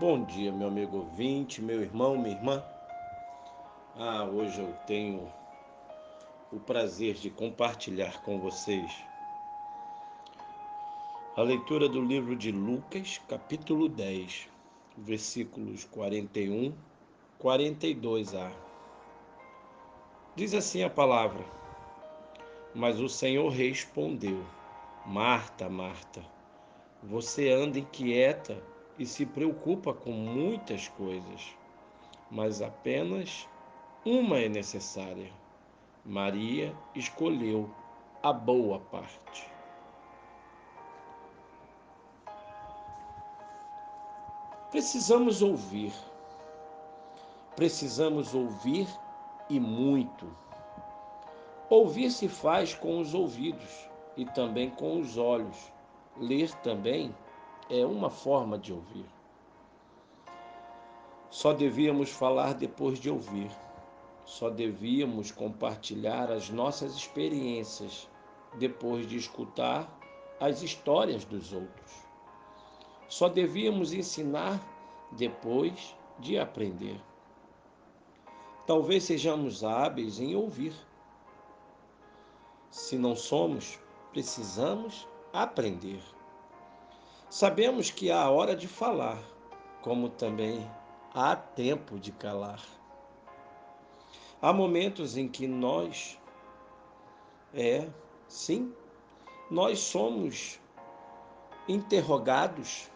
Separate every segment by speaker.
Speaker 1: Bom dia, meu amigo ouvinte, meu irmão, minha irmã. Ah, hoje eu tenho o prazer de compartilhar com vocês a leitura do livro de Lucas, capítulo 10, versículos 41, 42a. Diz assim a palavra: Mas o Senhor respondeu: Marta, Marta, você anda inquieta e se preocupa com muitas coisas, mas apenas uma é necessária. Maria escolheu a boa parte. Precisamos ouvir. Precisamos ouvir e muito. Ouvir se faz com os ouvidos e também com os olhos. Ler também é uma forma de ouvir. Só devíamos falar depois de ouvir. Só devíamos compartilhar as nossas experiências depois de escutar as histórias dos outros. Só devíamos ensinar depois de aprender. Talvez sejamos hábeis em ouvir. Se não somos, precisamos aprender. Sabemos que há hora de falar, como também há tempo de calar. Há momentos em que nós, é, sim, nós somos interrogados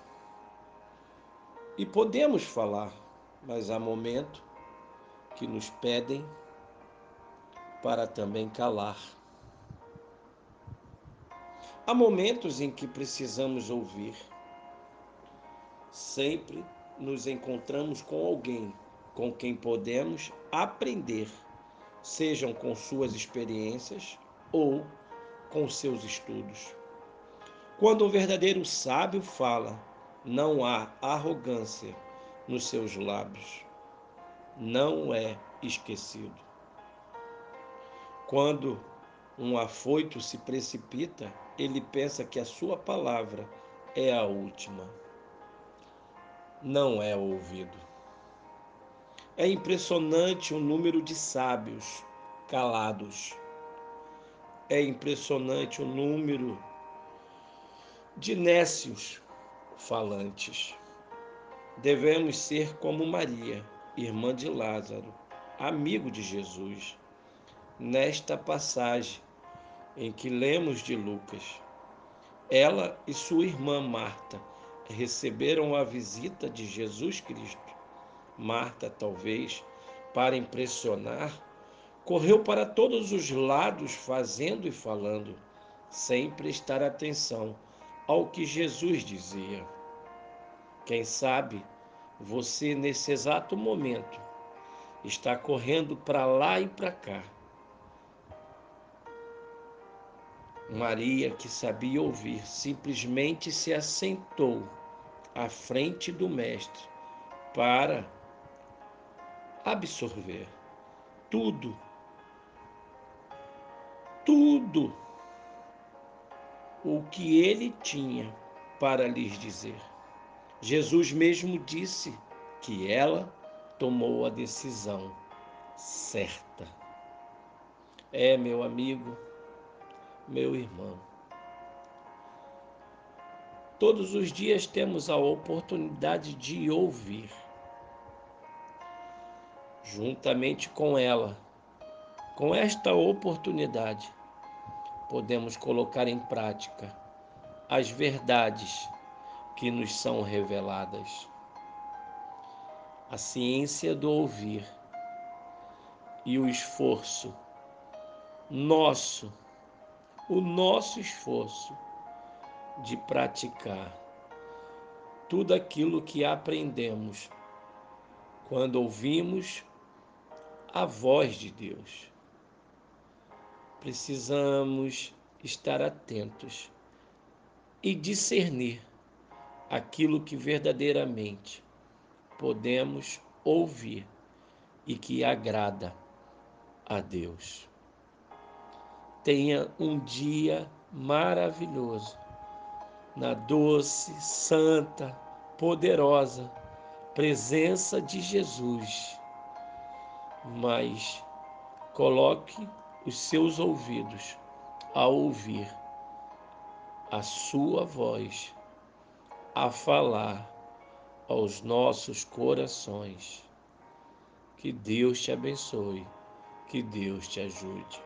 Speaker 1: e podemos falar, mas há momentos que nos pedem para também calar. Há momentos em que precisamos ouvir. Sempre nos encontramos com alguém com quem podemos aprender, sejam com suas experiências ou com seus estudos. Quando o verdadeiro sábio fala, não há arrogância nos seus lábios, não é esquecido. Quando um afoito se precipita, ele pensa que a sua palavra é a última. Não é ouvido. É impressionante o número de sábios calados. É impressionante o número de nécios falantes. Devemos ser como Maria, irmã de Lázaro, amigo de Jesus. Nesta passagem, em que lemos de Lucas. Ela e sua irmã Marta receberam a visita de Jesus Cristo. Marta, talvez, para impressionar, correu para todos os lados, fazendo e falando, sem prestar atenção ao que Jesus dizia. Quem sabe você, nesse exato momento, está correndo para lá e para cá Maria, que sabia ouvir, simplesmente se assentou à frente do Mestre para absorver tudo, tudo o que ele tinha para lhes dizer. Jesus mesmo disse que ela tomou a decisão certa. É, meu amigo, meu irmão. Todos os dias temos a oportunidade de ouvir. Juntamente com ela, com esta oportunidade, podemos colocar em prática as verdades que nos são reveladas. A ciência do ouvir e o esforço nosso o nosso esforço de praticar tudo aquilo que aprendemos quando ouvimos a voz de Deus. Precisamos estar atentos e discernir aquilo que verdadeiramente podemos ouvir e que agrada a Deus. Tenha um dia maravilhoso na doce, santa, poderosa presença de Jesus, mas coloque os seus ouvidos a ouvir a sua voz, a falar aos nossos corações. Que Deus te abençoe, que Deus te ajude.